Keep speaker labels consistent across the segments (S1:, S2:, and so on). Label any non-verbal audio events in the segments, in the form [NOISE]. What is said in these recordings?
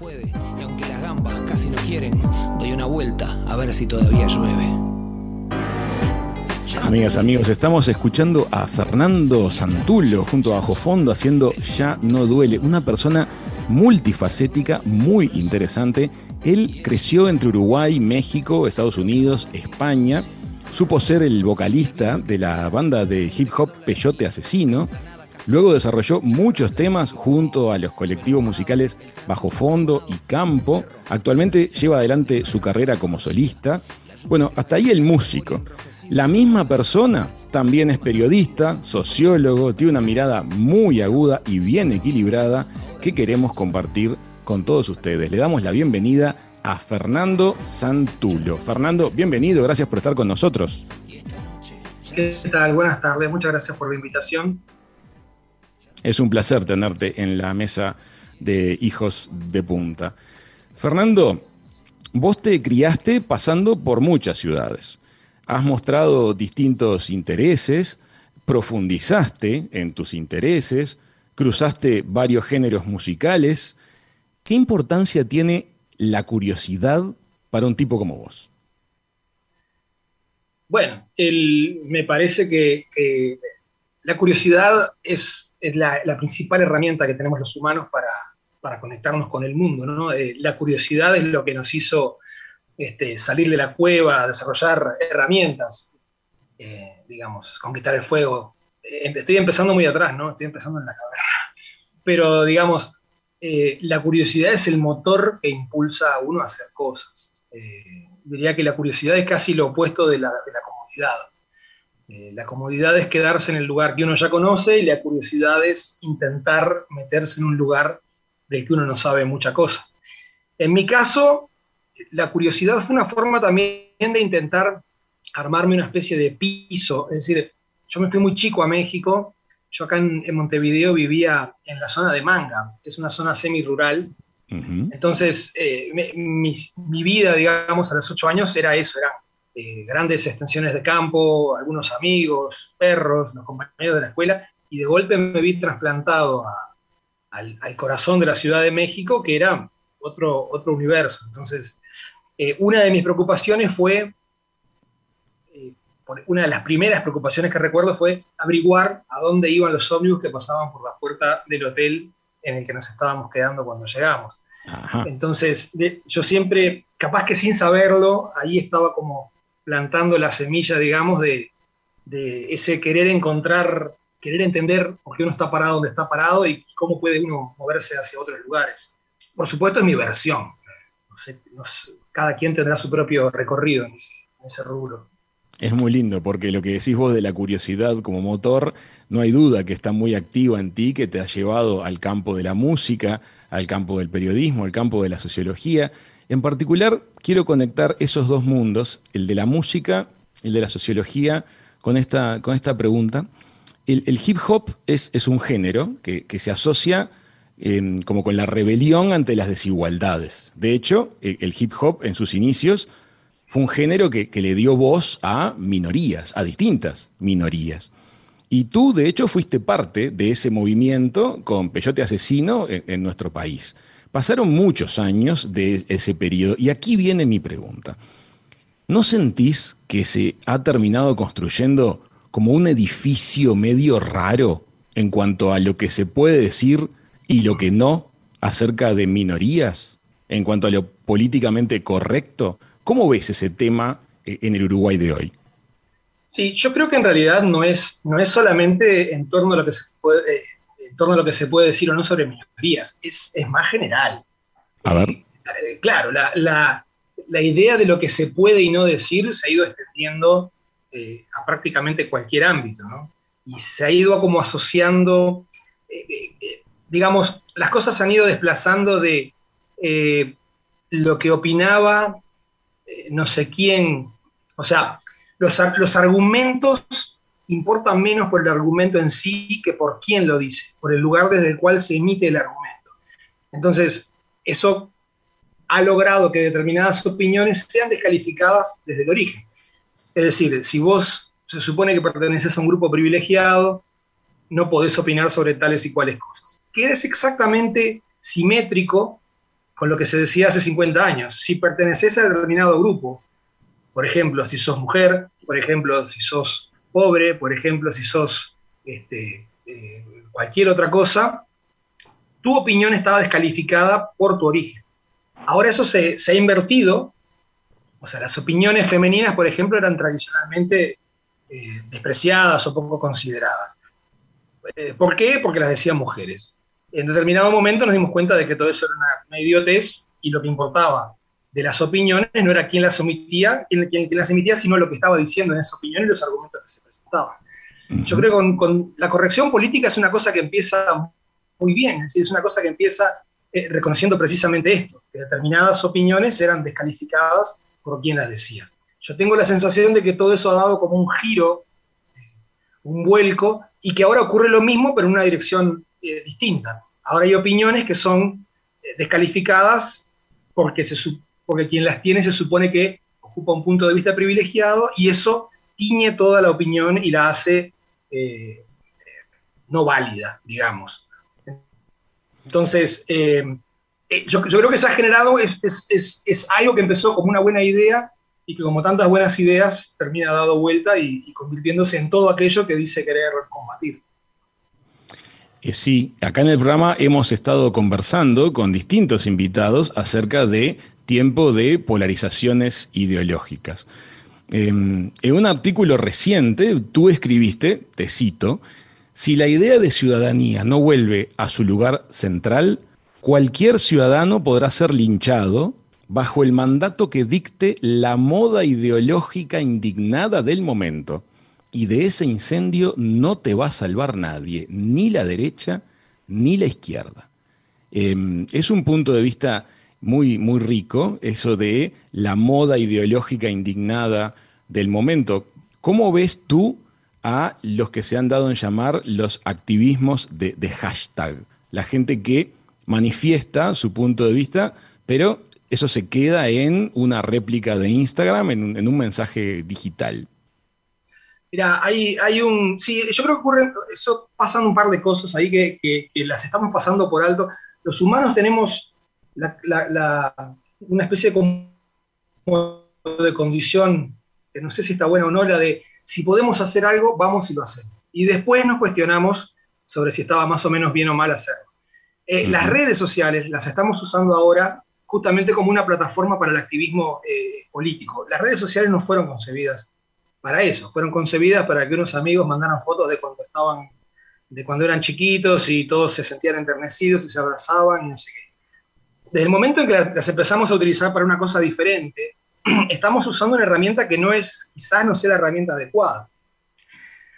S1: puede, y aunque las gambas casi no quieren, doy una vuelta a ver si todavía llueve.
S2: Amigas, amigos, estamos escuchando a Fernando Santulo junto a Bajo Fondo haciendo Ya no duele, una persona multifacética, muy interesante. Él creció entre Uruguay, México, Estados Unidos, España. Supo ser el vocalista de la banda de hip hop Peyote Asesino. Luego desarrolló muchos temas junto a los colectivos musicales Bajo Fondo y Campo. Actualmente lleva adelante su carrera como solista. Bueno, hasta ahí el músico. La misma persona también es periodista, sociólogo, tiene una mirada muy aguda y bien equilibrada que queremos compartir con todos ustedes. Le damos la bienvenida a Fernando Santulo. Fernando, bienvenido, gracias por estar con nosotros.
S3: ¿Qué tal? Buenas tardes, muchas gracias por la invitación.
S2: Es un placer tenerte en la mesa de Hijos de Punta. Fernando, vos te criaste pasando por muchas ciudades. Has mostrado distintos intereses, profundizaste en tus intereses, cruzaste varios géneros musicales. ¿Qué importancia tiene la curiosidad para un tipo como vos?
S3: Bueno, me parece que, la curiosidad es, la, principal herramienta que tenemos los humanos para, conectarnos con el mundo. Eh, la curiosidad es lo que nos hizo este, salir de la cueva, desarrollar herramientas, eh, digamos, conquistar el fuego. Eh, estoy empezando muy atrás, ¿no? Estoy empezando en la caverna. Pero, digamos, la curiosidad es el motor que impulsa a uno a hacer cosas. diría que la curiosidad es casi lo opuesto de la, de la comodidad. La comodidad es quedarse en el lugar que uno ya conoce y la curiosidad es intentar meterse en un lugar del que uno no sabe mucha cosa. En mi caso, la curiosidad fue una forma también de intentar armarme una especie de piso. Es decir, yo me fui muy chico a México. Yo acá en, Montevideo vivía en la zona de Manga, que es una zona semi-rural. Entonces, eh, mi, vida, digamos, a los ocho años era eso, eran eh, grandes extensiones de campo, algunos amigos, perros, los compañeros de la escuela, y de golpe me vi trasplantado al, al, corazón de la Ciudad de México, que era otro, otro universo. Entonces, eh, una de mis preocupaciones fue, eh, una de las primeras preocupaciones que recuerdo fue averiguar a dónde iban los ómnibus que pasaban por la puerta del hotel en el que nos estábamos quedando cuando llegamos. Entonces, yo siempre, capaz que sin saberlo, ahí estaba como plantando la semilla, digamos, de, de ese querer encontrar, querer entender por qué uno está parado donde está parado y cómo puede uno moverse hacia otros lugares. Por supuesto, es mi versión. cada quien tendrá su propio recorrido en ese, rubro.
S2: Es muy lindo porque lo que decís vos de la curiosidad como motor, no hay duda que está muy activa en ti, que te ha llevado al campo de la música, al campo del periodismo, al campo de la sociología. En particular, quiero conectar esos dos mundos, el de la música, el de la sociología, con esta, con esta pregunta. El, hip hop es, es un género que, que se asocia como con la rebelión ante las desigualdades. De hecho, el, hip hop en sus inicios fue un género que, le dio voz a minorías, a distintas minorías. Y tú, de hecho, fuiste parte de ese movimiento con Peyote Asesino en, nuestro país. Pasaron muchos años de ese periodo y aquí viene mi pregunta. ¿No sentís que se ha terminado construyendo como un edificio medio raro en cuanto a lo que se puede decir y lo que no acerca de minorías en cuanto a lo políticamente correcto. ¿Cómo ves ese tema eh, en el Uruguay de hoy?
S3: Sí, yo creo que en realidad no es, no es solamente en torno a lo que se puede, eh, en torno a lo que se puede decir o no sobre minorías, es, es más general.
S2: A ver.
S3: Eh, claro, la, la, la, idea de lo que se puede y no decir se ha ido extendiendo a prácticamente cualquier ámbito, ¿no? Y se ha ido como asociando digamos, las cosas se han ido desplazando de lo que opinaba eh, no sé quién, o sea, los, los, argumentos importan menos por el argumento en sí que por quién lo dice, por el lugar desde el cual se emite el argumento. Entonces, eso ha logrado que determinadas opiniones sean descalificadas desde el origen. Es decir, si vos se supone que perteneces a un grupo privilegiado, no podés opinar sobre tales y cuales cosas que eres exactamente simétrico con lo que se decía hace 50 años. Si perteneces a determinado grupo, por ejemplo, si sos mujer, por ejemplo, si sos pobre, por ejemplo, si sos este, eh, cualquier otra cosa, tu opinión estaba descalificada por tu origen. Ahora eso se, ha invertido, o sea, las opiniones femeninas, por ejemplo, eran tradicionalmente eh, despreciadas o poco consideradas. Eh, ¿Por qué? Porque las decían mujeres. En determinado momento nos dimos cuenta de que todo eso era una, idiotez y lo que importaba de las opiniones no era quién las emitía, quién, las emitía, sino lo que estaba diciendo en esa opinión y los argumentos que se presentaban. Yo creo que con, con, la corrección política es una cosa que empieza muy bien, es decir, es una cosa que empieza eh, reconociendo precisamente esto, que determinadas opiniones eran descalificadas por quien las decía. Yo tengo la sensación de que todo eso ha dado como un giro, eh, un vuelco, y que ahora ocurre lo mismo, pero en una dirección eh, distinta. Ahora hay opiniones que son descalificadas porque, se, porque quien las tiene se supone que ocupa un punto de vista privilegiado y eso tiñe toda la opinión y la hace no válida, digamos. Entonces, eh, eh, yo, creo que se ha generado, es, algo que empezó como una buena idea y que como tantas buenas ideas termina dando vuelta y, convirtiéndose en todo aquello que dice querer combatir.
S2: Eh, sí, acá en el programa hemos estado conversando con distintos invitados acerca de tiempo de polarizaciones ideológicas. Em, en un artículo reciente, tú escribiste, te cito, si la idea de ciudadanía no vuelve a su lugar central, cualquier ciudadano podrá ser linchado bajo el mandato que dicte la moda ideológica indignada del momento. Y de ese incendio no te va a salvar nadie, ni la derecha ni la izquierda. Em, es un punto de vista muy, muy rico, eso de la moda ideológica indignada del momento. ¿Cómo ves tú a los que se han dado en llamar los activismos de, hashtag. La gente que manifiesta su punto de vista, pero eso se queda en una réplica de Instagram, en un, mensaje digital.
S3: Mira, hay, hay, un. Sí, yo creo que ocurren. Eso pasan un par de cosas ahí que, las estamos pasando por alto. Los humanos tenemos una especie de, de condición, que no sé si está buena o no, la de si podemos hacer algo, vamos y lo hacemos. Y después nos cuestionamos sobre si estaba más o menos bien o mal hacerlo. Eh, las redes sociales las estamos usando ahora justamente como una plataforma para el activismo eh, político. Las redes sociales no fueron concebidas para eso, fueron concebidas para que unos amigos mandaran fotos de cuando estaban, de cuando eran chiquitos y todos se sentían enternecidos y se abrazaban y no sé qué. Desde el momento en que las empezamos a utilizar para una cosa diferente, [CLEARS THROAT] estamos usando una herramienta que no es, quizás no sea la herramienta adecuada.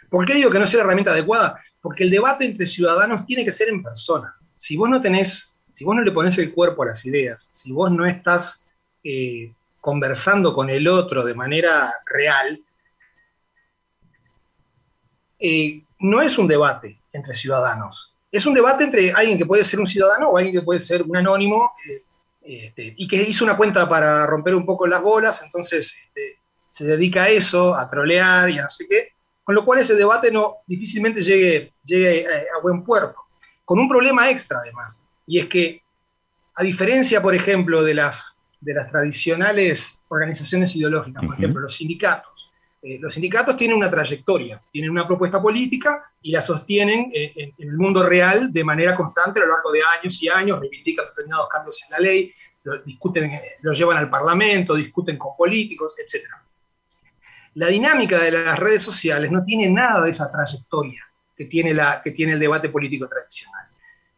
S3: ¿Por qué digo que no sea la herramienta adecuada? Porque el debate entre ciudadanos tiene que ser en persona. Si vos no tenés, si vos no le pones el cuerpo a las ideas, si vos no estás eh, conversando con el otro de manera real, eh, no es un debate entre ciudadanos. Es un debate entre alguien que puede ser un ciudadano o alguien que puede ser un anónimo eh, este, y que hizo una cuenta para romper un poco las bolas, entonces este, se dedica a eso, a trolear y a no sé qué, con lo cual ese debate no difícilmente llegue, llegue a, buen puerto. Con un problema extra además, y es que a diferencia, por ejemplo, de las, de las tradicionales organizaciones ideológicas, por ejemplo, los sindicatos, eh, los sindicatos tienen una trayectoria, tienen una propuesta política y la sostienen eh, en, el mundo real de manera constante a lo largo de años y años, reivindican determinados cambios en la ley, lo, discuten, los llevan al Parlamento, discuten con políticos, etc. La dinámica de las redes sociales no tiene nada de esa trayectoria que tiene, la, que tiene el debate político tradicional.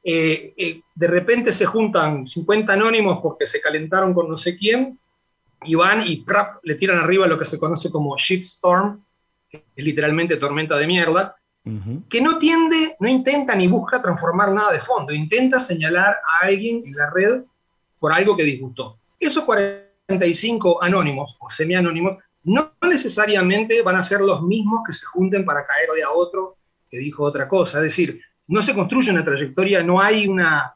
S3: Eh, de repente se juntan 50 anónimos porque se calentaron con no sé quién y van y le tiran arriba lo que se conoce como shitstorm, que es literalmente tormenta de mierda, que no tiende, no intenta ni busca transformar nada de fondo, intenta señalar a alguien en la red por algo que disgustó. Esos 45 anónimos o semi-anónimos no necesariamente van a ser los mismos que se junten para caerle a otro que dijo otra cosa. Es decir, no se construye una trayectoria, no hay una,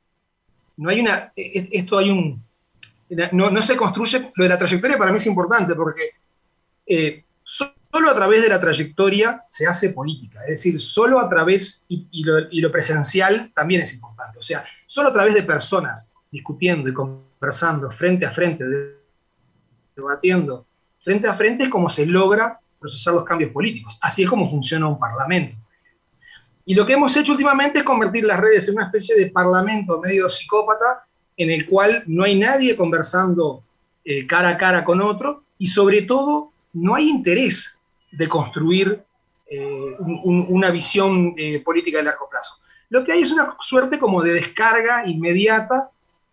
S3: no hay una, e, e, esto hay un, no, se construye, lo de la trayectoria para mí es importante porque eh, solo a través de la trayectoria se hace política, es decir, solo a través, y, lo, presencial también es importante, o sea, solo a través de personas discutiendo y conversando frente a frente, debatiendo frente a frente, es como se logra procesar los cambios políticos. Así es como funciona un parlamento. Y lo que hemos hecho últimamente es convertir las redes en una especie de parlamento medio psicópata, en el cual no hay nadie conversando eh, cara a cara con otro, y sobre todo no hay interés de construir eh, una visión eh, política de largo plazo. Lo que hay es una suerte como de descarga inmediata,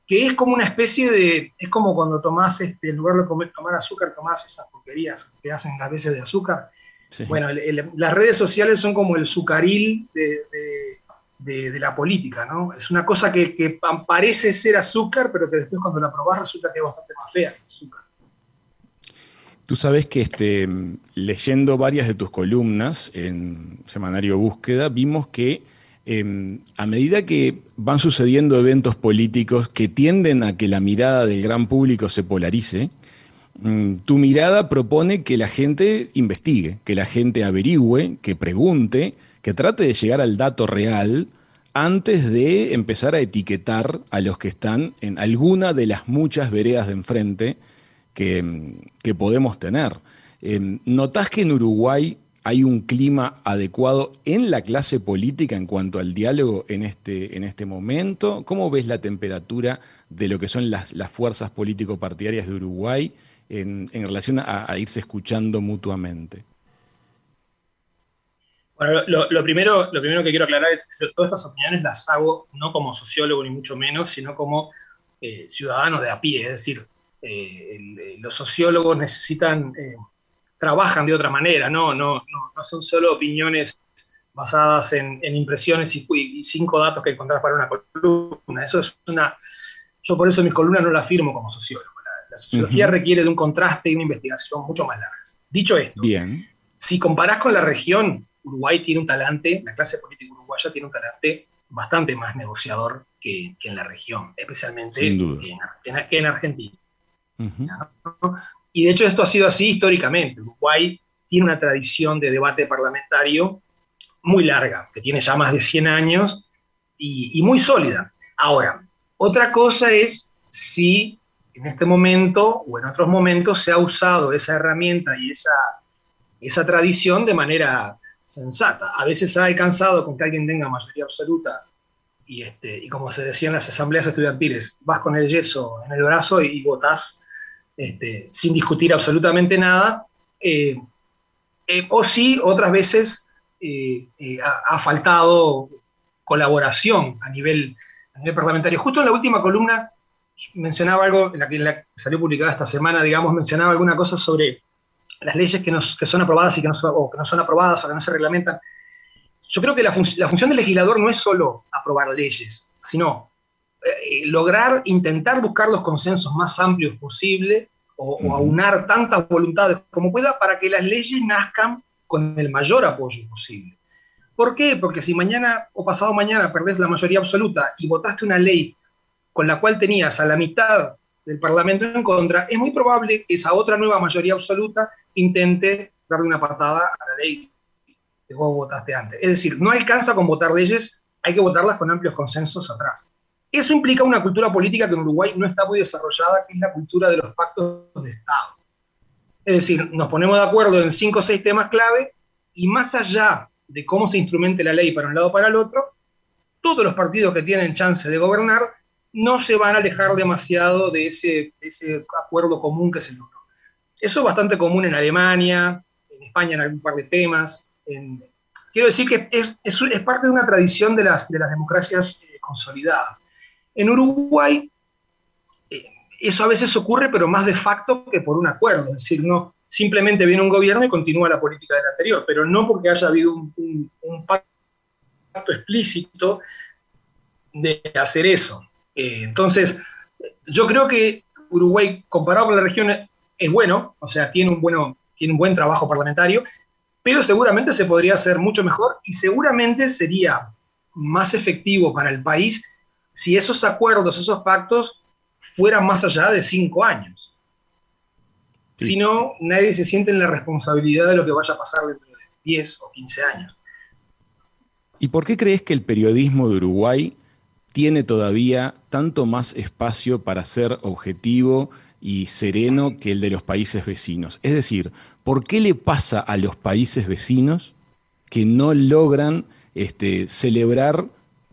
S3: que es como una especie de, es como cuando tomás, este, en lugar de comer, tomar azúcar, tomás esas porquerías que hacen las veces de azúcar. Bueno, las redes sociales son como el sucaril de, de, la política, ¿no? Es una cosa que, parece ser azúcar, pero que después cuando la probás resulta que es bastante más fea que azúcar.
S2: Tú sabes que este, leyendo varias de tus columnas en Semanario Búsqueda, vimos que em, a medida que van sucediendo eventos políticos que tienden a que la mirada del gran público se polarice, mm, tu mirada propone que la gente investigue, que la gente averigüe, que pregunte, que trate de llegar al dato real antes de empezar a etiquetar a los que están en alguna de las muchas veredas de enfrente que, podemos tener. Eh, ¿Notás que en Uruguay hay un clima adecuado en la clase política en cuanto al diálogo en este, en este momento? ¿Cómo ves la temperatura de lo que son las, fuerzas político-partidarias de Uruguay en, relación a, irse escuchando mutuamente?
S3: Bueno, lo, primero, lo primero que quiero aclarar es que todas estas opiniones las hago no como sociólogo ni mucho menos, sino como eh, ciudadanos de a pie, es decir, eh, eh, los sociólogos necesitan, eh, trabajan de otra manera, ¿no? No, no, son solo opiniones basadas en, impresiones y, cinco datos que encontrás para una columna. Eso es una. Yo por eso mis columnas no las firmo como sociólogo. La, sociología requiere de un contraste y una investigación mucho más largas. Dicho esto,
S2: Bien.
S3: si comparás con la región, Uruguay tiene un talante, la clase política uruguaya tiene un talante bastante más negociador que, en la región, especialmente en Argentina. Y de hecho esto ha sido así históricamente. Uruguay tiene una tradición de debate parlamentario muy larga, que tiene ya más de 100 años y, muy sólida. Ahora, otra cosa es si en este momento o en otros momentos se ha usado esa herramienta y esa, esa tradición de manera sensata. A veces ha alcanzado con que alguien tenga mayoría absoluta y, este, y como se decía en las asambleas estudiantiles, vas con el yeso en el brazo y, y votás este, sin discutir absolutamente nada, eh, eh, o sí, otras veces eh, ha, faltado colaboración a nivel, parlamentario. Justo en la última columna mencionaba algo, en la que, salió publicada esta semana, digamos, mencionaba alguna cosa sobre las leyes que, son aprobadas y que no, o que no son aprobadas o que no se reglamentan. Yo creo que la, la función del legislador no es solo aprobar leyes, sino eh, lograr, intentar buscar los consensos más amplios posible o, aunar tantas voluntades como pueda para que las leyes nazcan con el mayor apoyo posible. ¿Por qué? Porque si mañana o pasado mañana perdés la mayoría absoluta y votaste una ley con la cual tenías a la mitad del Parlamento en contra, es muy probable que esa otra nueva mayoría absoluta intente darle una patada a la ley que vos votaste antes. Es decir, no alcanza con votar leyes, hay que votarlas con amplios consensos atrás. Eso implica una cultura política que en Uruguay no está muy desarrollada, que es la cultura de los pactos de Estado. Es decir, nos ponemos de acuerdo en cinco o seis temas clave y más allá de cómo se instrumente la ley para un lado o para el otro, todos los partidos que tienen chance de gobernar no se van a alejar demasiado de ese, acuerdo común que se logró. Eso es bastante común en Alemania, en España en algún par de temas. quiero decir que es, parte de una tradición de las, democracias eh, consolidadas. En Uruguay eh, eso a veces ocurre, pero más de facto que por un acuerdo, es decir, no simplemente viene un gobierno y continúa la política del anterior, pero no porque haya habido un, pacto explícito de hacer eso. Eh, entonces, yo creo que Uruguay, comparado con la región, es bueno, o sea, tiene un, bueno, tiene un buen trabajo parlamentario, pero seguramente se podría hacer mucho mejor y seguramente sería más efectivo para el país si esos acuerdos, esos pactos fueran más allá de cinco años. Si no, nadie se siente en la responsabilidad de lo que vaya a pasar dentro de 10 o 15 años.
S2: ¿Y por qué crees que el periodismo de Uruguay tiene todavía tanto más espacio para ser objetivo y sereno que el de los países vecinos. Es decir, ¿por qué le pasa a los países vecinos que no logran este, celebrar,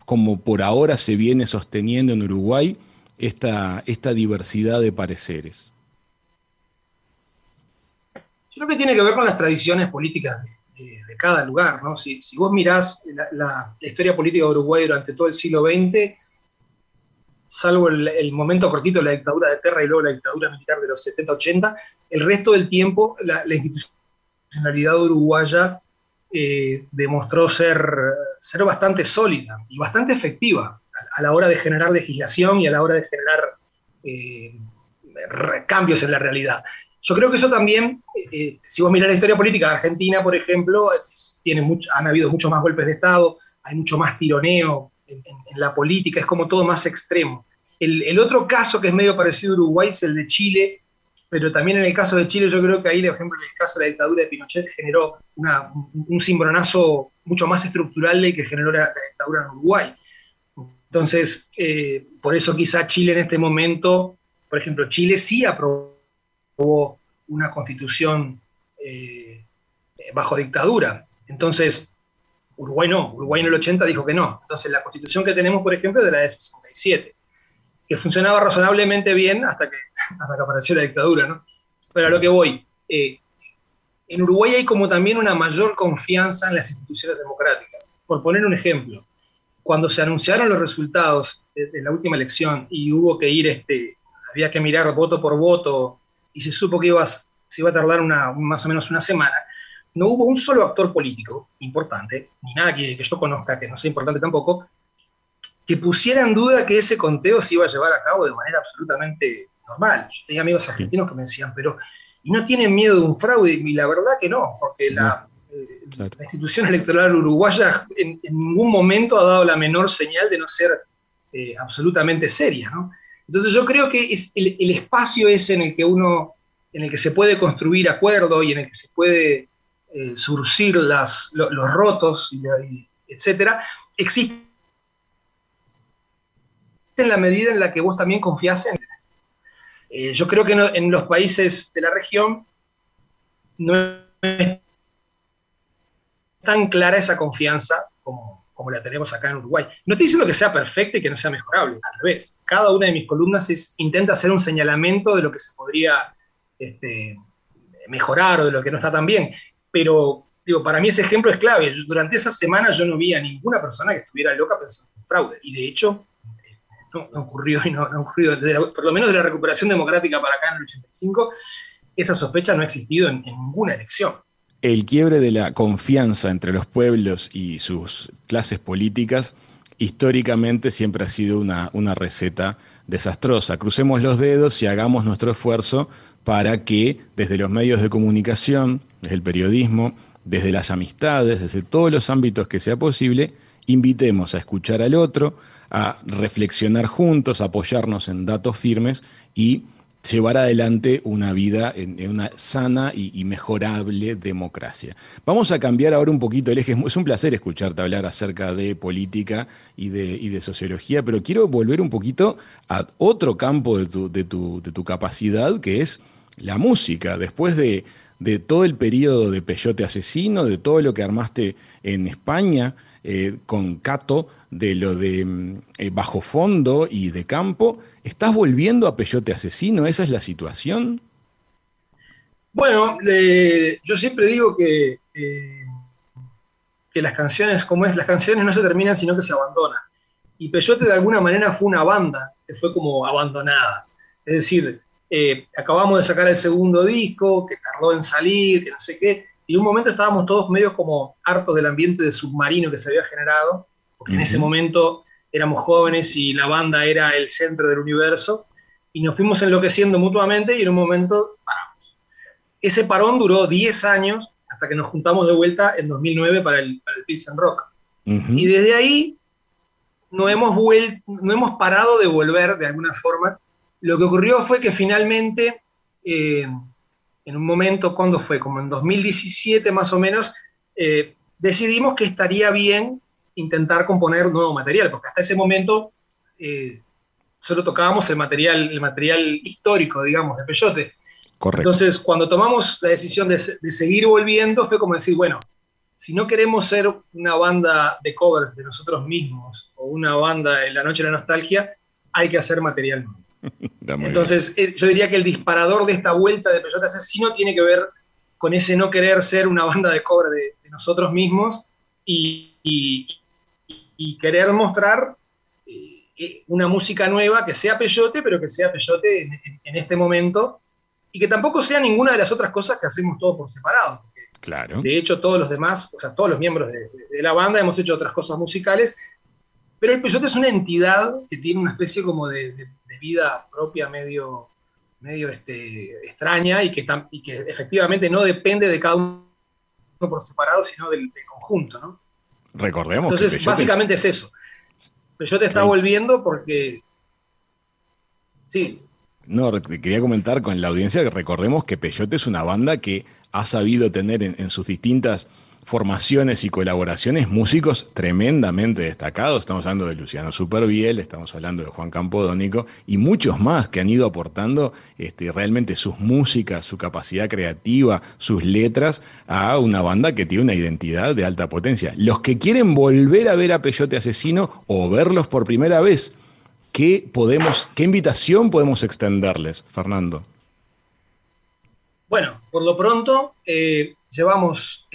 S2: como por ahora se viene sosteniendo en Uruguay, esta, esta diversidad de pareceres?
S3: Yo creo que tiene que ver con las tradiciones políticas de, cada lugar, ¿no? Si, vos mirás la, historia política de Uruguay durante todo el siglo XX, salvo el, momento cortito de la dictadura de Terra y luego la dictadura militar de los 70-80, el resto del tiempo la, institucionalidad uruguaya eh, demostró ser, ser bastante sólida y bastante efectiva a, la hora de generar legislación y a la hora de generar eh, cambios en la realidad. Yo creo que eso también, eh, si vos mirás la historia política de Argentina, por ejemplo, tiene mucho, han habido muchos más golpes de Estado, hay mucho más tironeo en, la política, es como todo más extremo. El, otro caso que es medio parecido a Uruguay es el de Chile, pero también en el caso de Chile yo creo que ahí, por ejemplo, en el caso de la dictadura de Pinochet generó un cimbronazo mucho más estructural del que generó la, dictadura en Uruguay. Entonces, eh, por eso quizá Chile en este momento, por ejemplo, Chile sí aprobó una constitución eh, bajo dictadura. Entonces, Uruguay no, Uruguay en el 80 dijo que no. Entonces, la constitución que tenemos, por ejemplo, es de la de 67, que funcionaba razonablemente bien hasta que, [LAUGHS] hasta que apareció la dictadura, ¿no? Pero a lo que voy, eh, en Uruguay hay como también una mayor confianza en las instituciones democráticas. Por poner un ejemplo, cuando se anunciaron los resultados de, la última elección y hubo que ir, este, había que mirar voto por voto y se supo que se iba a tardar una, más o menos una semana, no hubo un solo actor político importante, ni nada que, yo conozca, que no sea importante tampoco, que pusiera en duda que ese conteo se iba a llevar a cabo de manera absolutamente normal. Yo tenía amigos argentinos que me decían, pero ¿y no tienen miedo de un fraude? Y la verdad que no, porque la, eh, institución electoral uruguaya en, ningún momento ha dado la menor señal de no ser eh, absolutamente seria. ¿no? Entonces yo creo que es el, espacio ese en el que uno, en el que se puede construir acuerdo y en el que se puede eh, surcir las, los rotos, etcétera, existe en la medida en la que vos también confías en eh, yo creo que en los países de la región no es tan clara esa confianza como, como la tenemos acá en Uruguay. No estoy diciendo que sea perfecta y que no sea mejorable, al revés. Cada una de mis columnas intenta hacer un señalamiento de lo que se podría este, mejorar o de lo que no está tan bien. Pero digo, para mí ese ejemplo es clave. durante esa semana yo no vi a ninguna persona que estuviera loca pensando en fraude. Y de hecho, no, ocurrió, y no, ocurrió, por lo menos de la recuperación democrática para acá en el 85, esa sospecha no ha existido en ninguna elección
S2: el quiebre de la confianza entre los pueblos y sus clases políticas históricamente siempre ha sido una, una, receta desastrosa. Crucemos los dedos y hagamos nuestro esfuerzo para que desde los medios de comunicación, desde el periodismo, desde las amistades, desde todos los ámbitos que sea posible, invitemos a escuchar al otro, a reflexionar juntos, a apoyarnos en datos firmes y llevar adelante una vida en, una sana y, mejorable democracia. Vamos a cambiar ahora un poquito el eje. Es un placer escucharte hablar acerca de política y de, sociología, pero quiero volver un poquito a otro campo de tu, capacidad, que es la música. Después de, todo el periodo de Peyote Asesino, de todo lo que armaste en España, eh, con Cato, de lo de mm, eh, bajo fondo y de campo. ¿Estás volviendo a Peyote Asesino? ¿Esa es la situación?
S3: Bueno, yo siempre digo que, eh, que las canciones, como es, las canciones no se terminan, sino que se abandonan. Y Peyote de alguna manera fue una banda que fue como abandonada. Es decir, acabamos de sacar el segundo disco, que tardó en salir, que no sé qué, y en un momento estábamos todos medio como hartos del ambiente de submarino que se había generado, porque en ese momento éramos jóvenes y la banda era el centro del universo, y nos fuimos enloqueciendo mutuamente y en un momento paramos. Ese parón duró 10 años hasta que nos juntamos de vuelta en 2009 para el, para el Pilsen Rock. Y desde ahí no hemos, no hemos parado de volver de alguna forma. Lo que ocurrió fue que finalmente... Eh, en un momento, cuando fue? Como en 2017 más o menos, eh, decidimos que estaría bien intentar componer nuevo material, porque hasta ese momento eh, solo tocábamos el material, el material histórico, digamos, de Peyote.
S2: Correcto.
S3: Entonces, cuando tomamos la decisión de, de, seguir volviendo, fue como decir, bueno, si no queremos ser una banda de covers de nosotros mismos o una banda de la noche de la nostalgia, hay que hacer material nuevo. Entonces, bien. Eh, yo diría que el disparador de esta vuelta de Peyote Asesino tiene que ver con ese no querer ser una banda de cover de, de nosotros mismos y, y, y querer mostrar eh, eh, una música nueva que sea Peyote, pero que sea Peyote en, en, en, este momento y que tampoco sea ninguna de las otras cosas que hacemos todos por separado.
S2: Claro.
S3: De hecho, todos los demás, o sea, todos los miembros de, de, la banda hemos hecho otras cosas musicales, pero el Peyote es una entidad que tiene una especie como de, de vida propia medio, medio este, extraña y que, y que efectivamente no depende de cada uno por separado, sino del, del conjunto, ¿no?
S2: Recordemos.
S3: Entonces,
S2: que
S3: básicamente es... es eso. Peyote está volviendo porque. Sí.
S2: No, quería comentar con la audiencia que recordemos que Peyote es una banda que ha sabido tener en, en sus distintas formaciones y colaboraciones músicos tremendamente destacados. Estamos hablando de Luciano Superviel, estamos hablando de Juan Campodónico y muchos más que han ido aportando este, realmente sus músicas, su capacidad creativa, sus letras a una banda que tiene una identidad de alta potencia. Los que quieren volver a ver a Peyote Asesino o verlos por primera vez, ¿qué, podemos, qué invitación podemos extenderles, Fernando?
S3: Bueno, por lo pronto eh, llevamos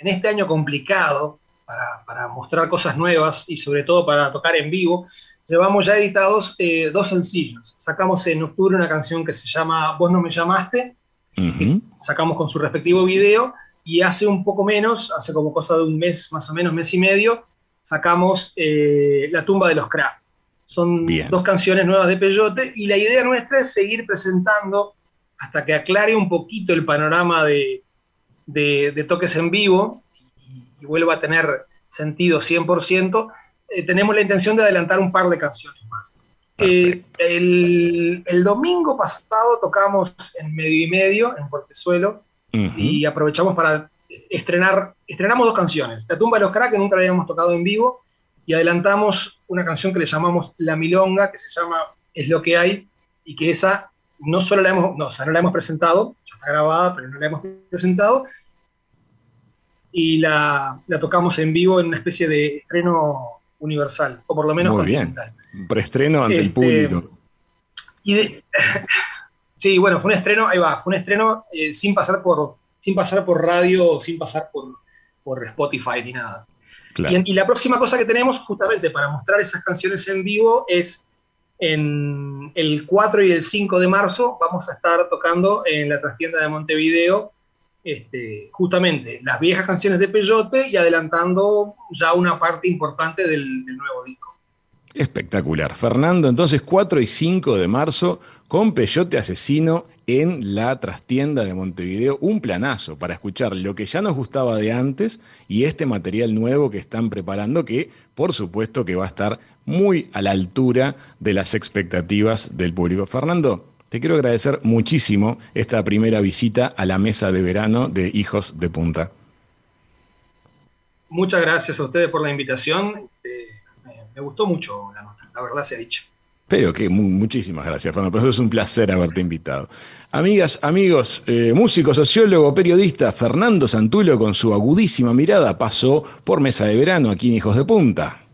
S3: en este año complicado para, para, mostrar cosas nuevas y sobre todo para tocar en vivo, llevamos ya editados eh, dos sencillos. Sacamos en octubre una canción que se llama Vos no me llamaste, uh -huh. sacamos con su respectivo video, y hace un poco menos, hace como cosa de un mes, más o menos, mes y medio, sacamos eh, La tumba de los crack. Son Bien. dos canciones nuevas de Peyote, y la idea nuestra es seguir presentando hasta que aclare un poquito el panorama de, de, de toques en vivo y, y, vuelva a tener sentido 100%, eh, tenemos la intención de adelantar un par de canciones más. Eh, el, el, domingo pasado tocamos en medio y medio, en Portezuelo, uh -huh. y aprovechamos para estrenar, estrenamos dos canciones, La tumba de los cracks, que nunca la habíamos tocado en vivo, y adelantamos una canción que le llamamos La Milonga, que se llama Es lo que hay, y que esa no solo la hemos, no, o sea, no la hemos presentado, ya está grabada, pero no la hemos presentado, y la, la, tocamos en vivo en una especie de estreno universal, o por lo menos
S2: Muy bien. Preestreno ante este, el público.
S3: Y de, [LAUGHS] sí, bueno, fue un estreno, ahí va, fue un estreno eh, sin, pasar por, sin pasar por radio, sin pasar por, por Spotify ni nada. Claro. Y, y, la próxima cosa que tenemos, justamente para mostrar esas canciones en vivo, es en el 4 y el 5 de marzo, vamos a estar tocando en la trastienda de Montevideo este, justamente las viejas canciones de Peyote y adelantando ya una parte importante del, del, nuevo disco.
S2: Espectacular. Fernando, entonces 4 y 5 de marzo con Peyote Asesino en la trastienda de Montevideo. Un planazo para escuchar lo que ya nos gustaba de antes y este material nuevo que están preparando que por supuesto que va a estar muy a la altura de las expectativas del público. Fernando, te quiero agradecer muchísimo esta primera visita a la mesa de verano de Hijos de Punta.
S3: Muchas gracias a ustedes por la invitación. Eh, me, me, gustó mucho la nota, la verdad se ha dicho.
S2: Pero que muchísimas gracias, Fernando. Pues es un placer haberte invitado. Amigas, amigos, eh, músico, sociólogo, periodista, Fernando Santulo con su agudísima mirada pasó por Mesa de Verano aquí en Hijos de Punta.